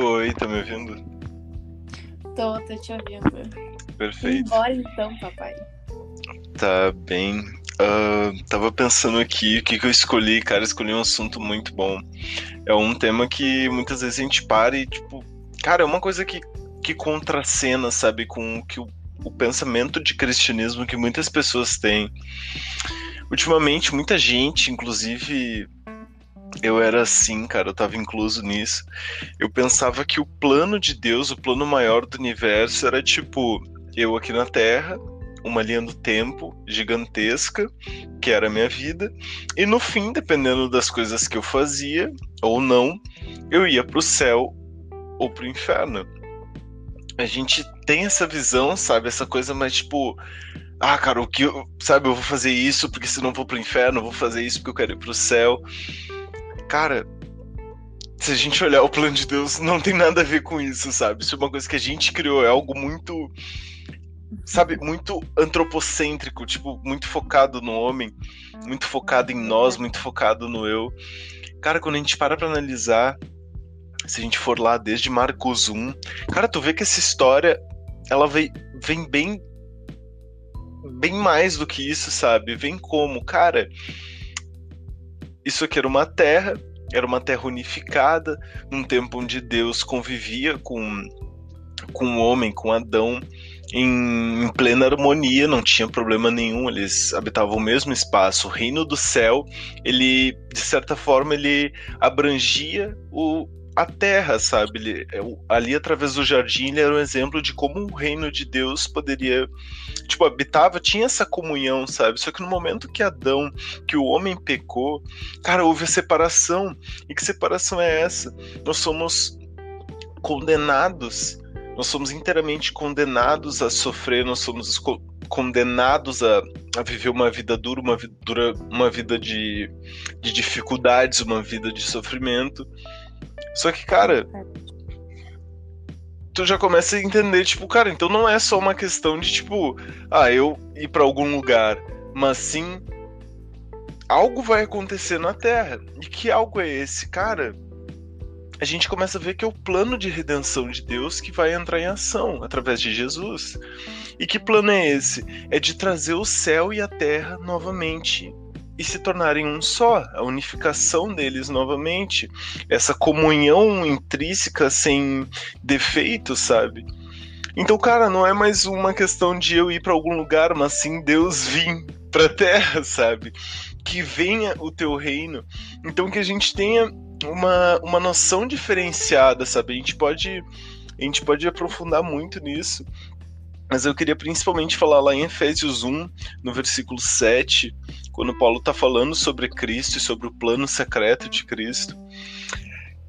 Oi, tá me ouvindo? Tô, tô te ouvindo. Perfeito. Embora então, papai. Tá bem. Ah, tava pensando aqui o que, que eu escolhi, cara. Escolhi um assunto muito bom. É um tema que muitas vezes a gente para e, tipo, cara, é uma coisa que, que contracena, sabe, com o que o, o pensamento de cristianismo que muitas pessoas têm. Ultimamente, muita gente, inclusive eu era assim, cara, eu tava incluso nisso. Eu pensava que o plano de Deus, o plano maior do universo, era tipo, eu aqui na Terra, uma linha do tempo gigantesca, que era a minha vida, e no fim, dependendo das coisas que eu fazia ou não, eu ia pro céu ou pro inferno. A gente tem essa visão, sabe, essa coisa mais tipo, ah, cara, o que eu, sabe, eu vou fazer isso porque senão eu vou pro inferno, eu vou fazer isso porque eu quero ir pro céu. Cara, se a gente olhar o plano de Deus, não tem nada a ver com isso, sabe? Isso é uma coisa que a gente criou, é algo muito, sabe, muito antropocêntrico, tipo, muito focado no homem, muito focado em nós, muito focado no eu. Cara, quando a gente para pra analisar, se a gente for lá desde Marcos 1, cara, tu vê que essa história, ela vem, vem bem bem mais do que isso, sabe? Vem como, cara, isso aqui era uma terra, era uma terra unificada, num tempo onde Deus convivia com, com o homem, com Adão, em, em, plena harmonia, não tinha problema nenhum, eles habitavam o mesmo espaço. O reino do céu, ele, de certa forma, ele abrangia o, a terra, sabe? Ele, é ali, através do jardim, ele era um exemplo de como o reino de Deus poderia, tipo, habitava, tinha essa comunhão, sabe? Só que no momento que Adão, que o homem pecou, cara, houve a separação. E que separação é essa? Nós somos condenados, nós somos inteiramente condenados a sofrer, nós somos condenados a, a viver uma vida dura, uma vida, dura, uma vida de, de dificuldades, uma vida de sofrimento. Só que, cara, tu já começa a entender, tipo, cara, então não é só uma questão de, tipo, ah, eu ir para algum lugar, mas sim algo vai acontecer na Terra. E que algo é esse, cara? A gente começa a ver que é o plano de redenção de Deus que vai entrar em ação através de Jesus. E que plano é esse? É de trazer o céu e a terra novamente e se tornarem um só, a unificação deles novamente, essa comunhão intrínseca sem defeitos, sabe? Então, cara, não é mais uma questão de eu ir para algum lugar, mas sim Deus vir para terra, sabe? Que venha o teu reino. Então que a gente tenha uma, uma noção diferenciada, sabe? A gente pode a gente pode aprofundar muito nisso. Mas eu queria principalmente falar lá em Efésios 1, no versículo 7, quando Paulo está falando sobre Cristo e sobre o plano secreto de Cristo.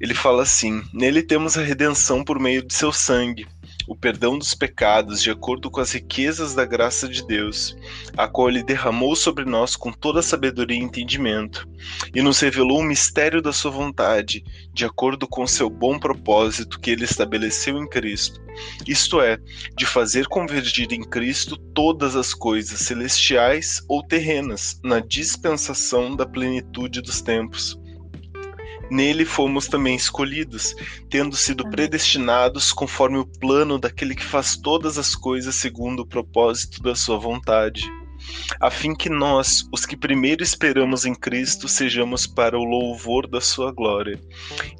Ele fala assim: Nele temos a redenção por meio de seu sangue o perdão dos pecados de acordo com as riquezas da graça de Deus, a qual ele derramou sobre nós com toda sabedoria e entendimento, e nos revelou o mistério da sua vontade, de acordo com seu bom propósito que ele estabeleceu em Cristo. Isto é, de fazer convergir em Cristo todas as coisas celestiais ou terrenas na dispensação da plenitude dos tempos Nele fomos também escolhidos, tendo sido predestinados conforme o plano daquele que faz todas as coisas segundo o propósito da sua vontade, a fim que nós, os que primeiro esperamos em Cristo, sejamos para o louvor da sua glória.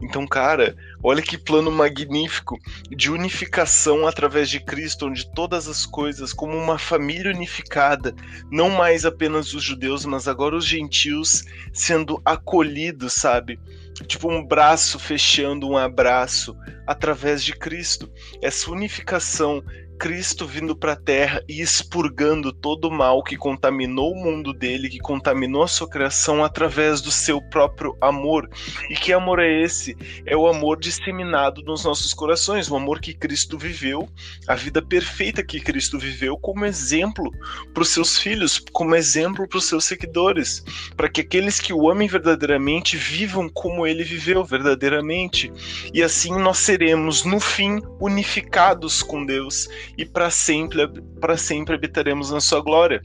Então, cara, olha que plano magnífico de unificação através de Cristo, onde todas as coisas, como uma família unificada, não mais apenas os judeus, mas agora os gentios, sendo acolhidos, sabe? Tipo um braço fechando um abraço através de Cristo. Essa unificação Cristo vindo para a terra e expurgando todo o mal que contaminou o mundo dele, que contaminou a sua criação através do seu próprio amor. E que amor é esse? É o amor disseminado nos nossos corações, o amor que Cristo viveu, a vida perfeita que Cristo viveu, como exemplo para os seus filhos, como exemplo para os seus seguidores, para que aqueles que o amem verdadeiramente vivam como ele viveu verdadeiramente. E assim nós seremos, no fim, unificados com Deus e para sempre, para sempre habitaremos na sua glória.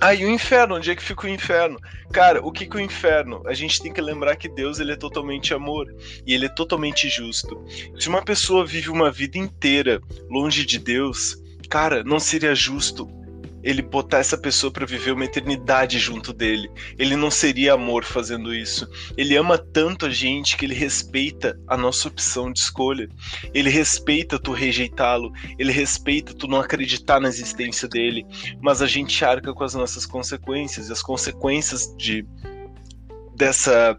Ah, e o inferno? Onde é que fica o inferno? Cara, o que que o inferno? A gente tem que lembrar que Deus ele é totalmente amor e ele é totalmente justo. Se uma pessoa vive uma vida inteira longe de Deus, cara, não seria justo ele botar essa pessoa para viver uma eternidade junto dele. Ele não seria amor fazendo isso. Ele ama tanto a gente que ele respeita a nossa opção de escolha. Ele respeita tu rejeitá-lo. Ele respeita tu não acreditar na existência dele. Mas a gente arca com as nossas consequências. E as consequências de dessa,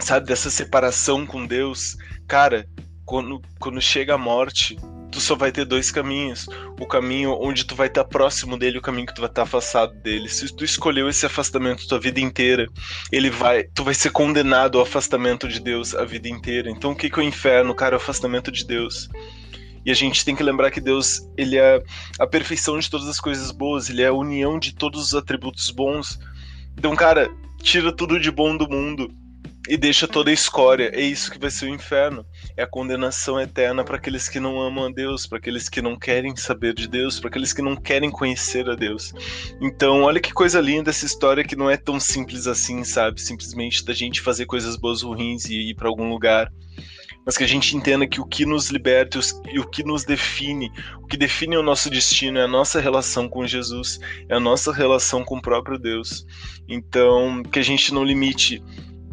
sabe, dessa separação com Deus, cara, quando, quando chega a morte, tu só vai ter dois caminhos. O caminho onde tu vai estar próximo dele, o caminho que tu vai estar afastado dele. Se tu escolheu esse afastamento tua vida inteira, ele vai, tu vai ser condenado ao afastamento de Deus a vida inteira. Então o que que é o inferno, cara? É o afastamento de Deus. E a gente tem que lembrar que Deus, ele é a perfeição de todas as coisas boas, ele é a união de todos os atributos bons. Então, cara, tira tudo de bom do mundo e deixa toda a escória. É isso que vai ser o inferno. É a condenação eterna para aqueles que não amam a Deus, para aqueles que não querem saber de Deus, para aqueles que não querem conhecer a Deus. Então, olha que coisa linda essa história que não é tão simples assim, sabe? Simplesmente da gente fazer coisas boas ou ruins e ir para algum lugar. Mas que a gente entenda que o que nos liberta e o que nos define, o que define o nosso destino é a nossa relação com Jesus, é a nossa relação com o próprio Deus. Então, que a gente não limite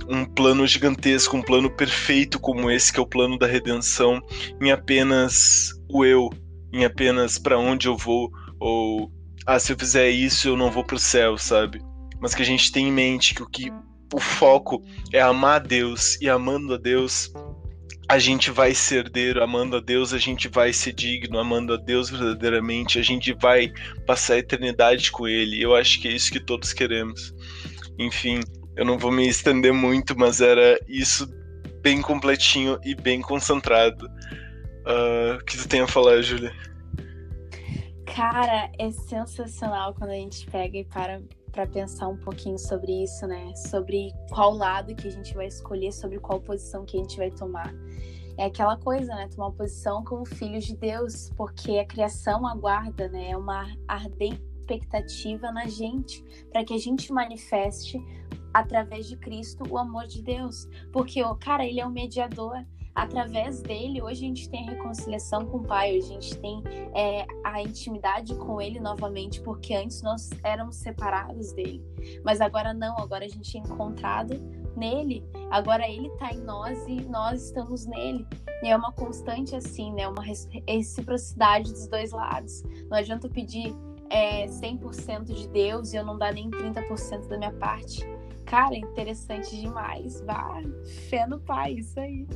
um plano gigantesco, um plano perfeito como esse, que é o plano da redenção, em apenas o eu, em apenas para onde eu vou, ou ah, se eu fizer isso eu não vou pro céu, sabe? Mas que a gente tem em mente que o que o foco é amar a Deus e amando a Deus a gente vai ser herdeiro, amando a Deus, a gente vai ser digno, amando a Deus verdadeiramente, a gente vai passar a eternidade com Ele. Eu acho que é isso que todos queremos. Enfim, eu não vou me estender muito, mas era isso bem completinho e bem concentrado. O que tu tem a falar, Júlia? Cara, é sensacional quando a gente pega e para para pensar um pouquinho sobre isso, né? Sobre qual lado que a gente vai escolher, sobre qual posição que a gente vai tomar. É aquela coisa, né? Tomar posição como filhos de Deus, porque a criação aguarda, né? É uma ardente expectativa na gente, para que a gente manifeste através de Cristo o amor de Deus. Porque, o cara, ele é um mediador. Através dele, hoje a gente tem a reconciliação com o Pai, a gente tem é, a intimidade com Ele novamente, porque antes nós éramos separados dele. Mas agora não, agora a gente é encontrado nele. Agora ele está em nós e nós estamos nele. E é uma constante assim, né? Uma reciprocidade dos dois lados. Não adianta pedir é, 100% de Deus e eu não dar nem 30% da minha parte. Cara, interessante demais. Vá, fé no Pai, isso aí.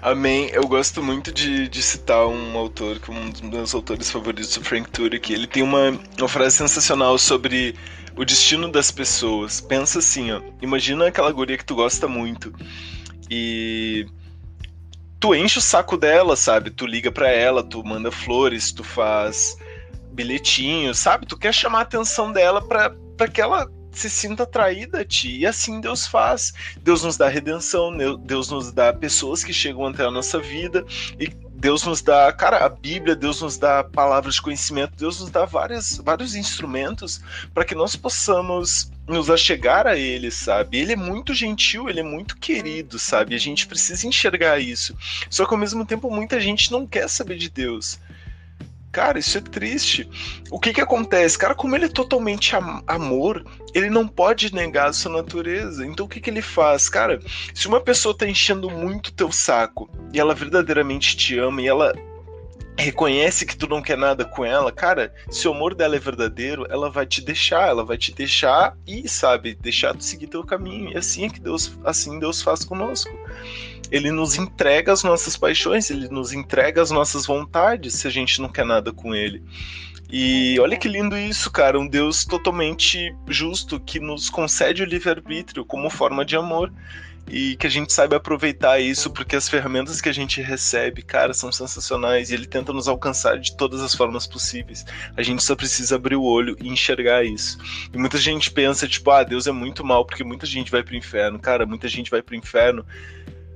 Amém. Eu gosto muito de, de citar um autor, que é um dos meus autores favoritos, o Frank Turek. Ele tem uma, uma frase sensacional sobre o destino das pessoas. Pensa assim, ó. Imagina aquela guria que tu gosta muito e tu enche o saco dela, sabe? Tu liga para ela, tu manda flores, tu faz bilhetinhos, sabe? Tu quer chamar a atenção dela para que ela se sinta atraída a ti. E assim Deus faz. Deus nos dá redenção, Deus nos dá pessoas que chegam até a nossa vida e Deus nos dá, cara, a Bíblia, Deus nos dá palavras de conhecimento, Deus nos dá várias, vários instrumentos para que nós possamos nos achegar a Ele, sabe? Ele é muito gentil, ele é muito querido, sabe? A gente precisa enxergar isso. Só que ao mesmo tempo muita gente não quer saber de Deus. Cara, isso é triste. O que que acontece? Cara, como ele é totalmente am amor, ele não pode negar a sua natureza. Então o que que ele faz? Cara, se uma pessoa tá enchendo muito teu saco e ela verdadeiramente te ama e ela reconhece que tu não quer nada com ela, cara, se o amor dela é verdadeiro, ela vai te deixar, ela vai te deixar e, sabe, deixar tu seguir teu caminho. E assim é que Deus, assim Deus faz conosco. Ele nos entrega as nossas paixões, ele nos entrega as nossas vontades, se a gente não quer nada com ele. E olha que lindo isso, cara, um Deus totalmente justo que nos concede o livre-arbítrio como forma de amor e que a gente saiba aproveitar isso, porque as ferramentas que a gente recebe, cara, são sensacionais e ele tenta nos alcançar de todas as formas possíveis. A gente só precisa abrir o olho e enxergar isso. E muita gente pensa, tipo, ah, Deus é muito mal porque muita gente vai pro inferno. Cara, muita gente vai pro inferno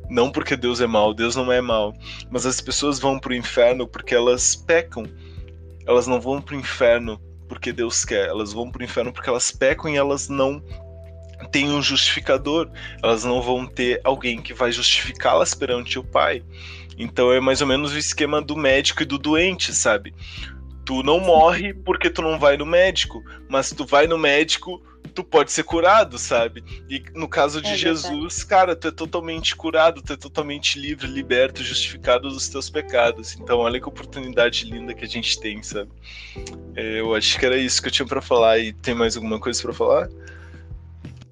não porque Deus é mal, Deus não é mal, mas as pessoas vão pro inferno porque elas pecam. Elas não vão pro inferno porque Deus quer, elas vão pro inferno porque elas pecam e elas não têm um justificador, elas não vão ter alguém que vai justificá-las perante o Pai. Então é mais ou menos o esquema do médico e do doente, sabe? Tu não morre porque tu não vai no médico, mas tu vai no médico, tu pode ser curado, sabe? E no caso de é Jesus, cara, tu é totalmente curado, tu é totalmente livre, liberto, justificado dos teus pecados. Então, olha que oportunidade linda que a gente tem, sabe? É, eu acho que era isso que eu tinha para falar. E tem mais alguma coisa para falar?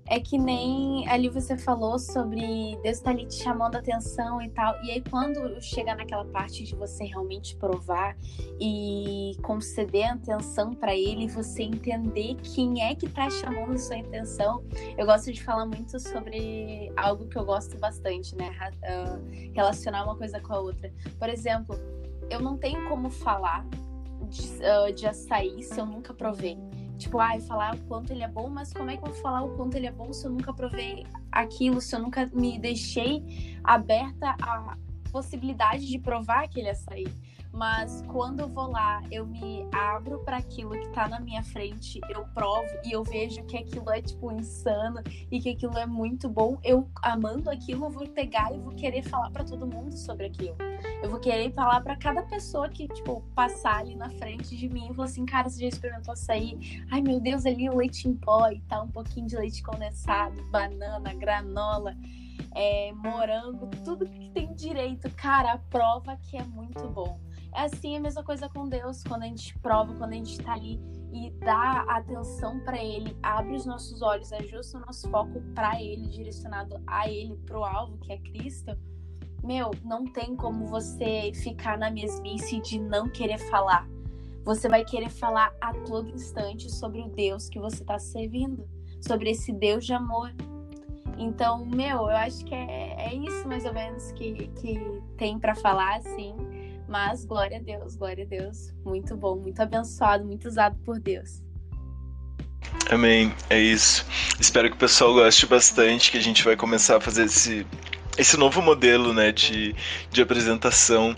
É que nem ali você falou sobre Deus tá ali te chamando a atenção e tal. E aí, quando chega naquela parte de você realmente provar e conceder atenção para Ele, você entender quem é que tá chamando a sua atenção. Eu gosto de falar muito sobre algo que eu gosto bastante, né? Uh, relacionar uma coisa com a outra. Por exemplo, eu não tenho como falar de, uh, de açaí se eu nunca provei. Tipo, ai, falar o quanto ele é bom, mas como é que eu vou falar o quanto ele é bom se eu nunca provei aquilo, se eu nunca me deixei aberta à possibilidade de provar aquele açaí? Mas quando eu vou lá, eu me abro para aquilo que tá na minha frente, eu provo e eu vejo que aquilo é tipo insano e que aquilo é muito bom. Eu amando aquilo, eu vou pegar e vou querer falar para todo mundo sobre aquilo. Eu vou querer falar para cada pessoa que tipo passar ali na frente de mim e falar assim, cara, você já experimentou açaí? Ai, meu Deus, ali o leite em pó e tá um pouquinho de leite condensado, banana, granola é, morango, tudo que tem direito. Cara, a prova que é muito bom. É assim a mesma coisa com Deus, quando a gente prova, quando a gente tá ali e dá atenção para Ele, abre os nossos olhos, ajusta o nosso foco para Ele, direcionado a Ele, pro alvo que é Cristo. Meu, não tem como você ficar na mesmice de não querer falar. Você vai querer falar a todo instante sobre o Deus que você está servindo, sobre esse Deus de amor. Então, meu, eu acho que é, é isso mais ou menos que, que tem para falar, assim. Mas glória a Deus, glória a Deus. Muito bom, muito abençoado, muito usado por Deus. Amém. É isso. Espero que o pessoal goste bastante, que a gente vai começar a fazer esse, esse novo modelo né, de, de apresentação.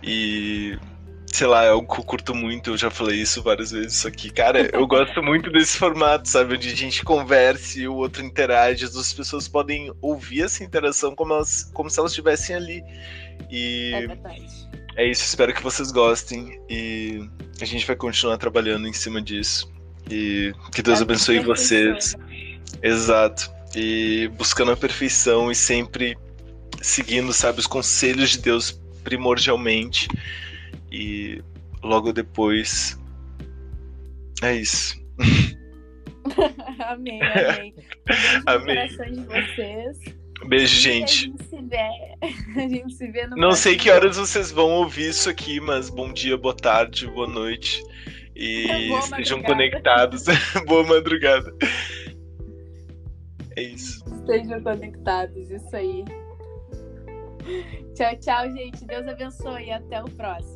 E sei lá, é algo que eu curto muito, eu já falei isso várias vezes aqui. Cara, eu gosto muito desse formato, sabe? Onde a gente converse e o outro interage, as pessoas podem ouvir essa interação como, elas, como se elas estivessem ali. E é verdade. É isso, espero que vocês gostem e a gente vai continuar trabalhando em cima disso. E que Deus é abençoe vocês. Exato. E buscando a perfeição e sempre seguindo, sabe, os conselhos de Deus primordialmente. E logo depois. É isso. amém, amém. Um amém. coração de vocês. Beijo, gente. A gente se vê. A gente se vê no Não sei que horas vocês vão ouvir isso aqui, mas bom dia, boa tarde, boa noite. E boa estejam conectados. boa madrugada. É isso. Estejam conectados, isso aí. Tchau, tchau, gente. Deus abençoe e até o próximo.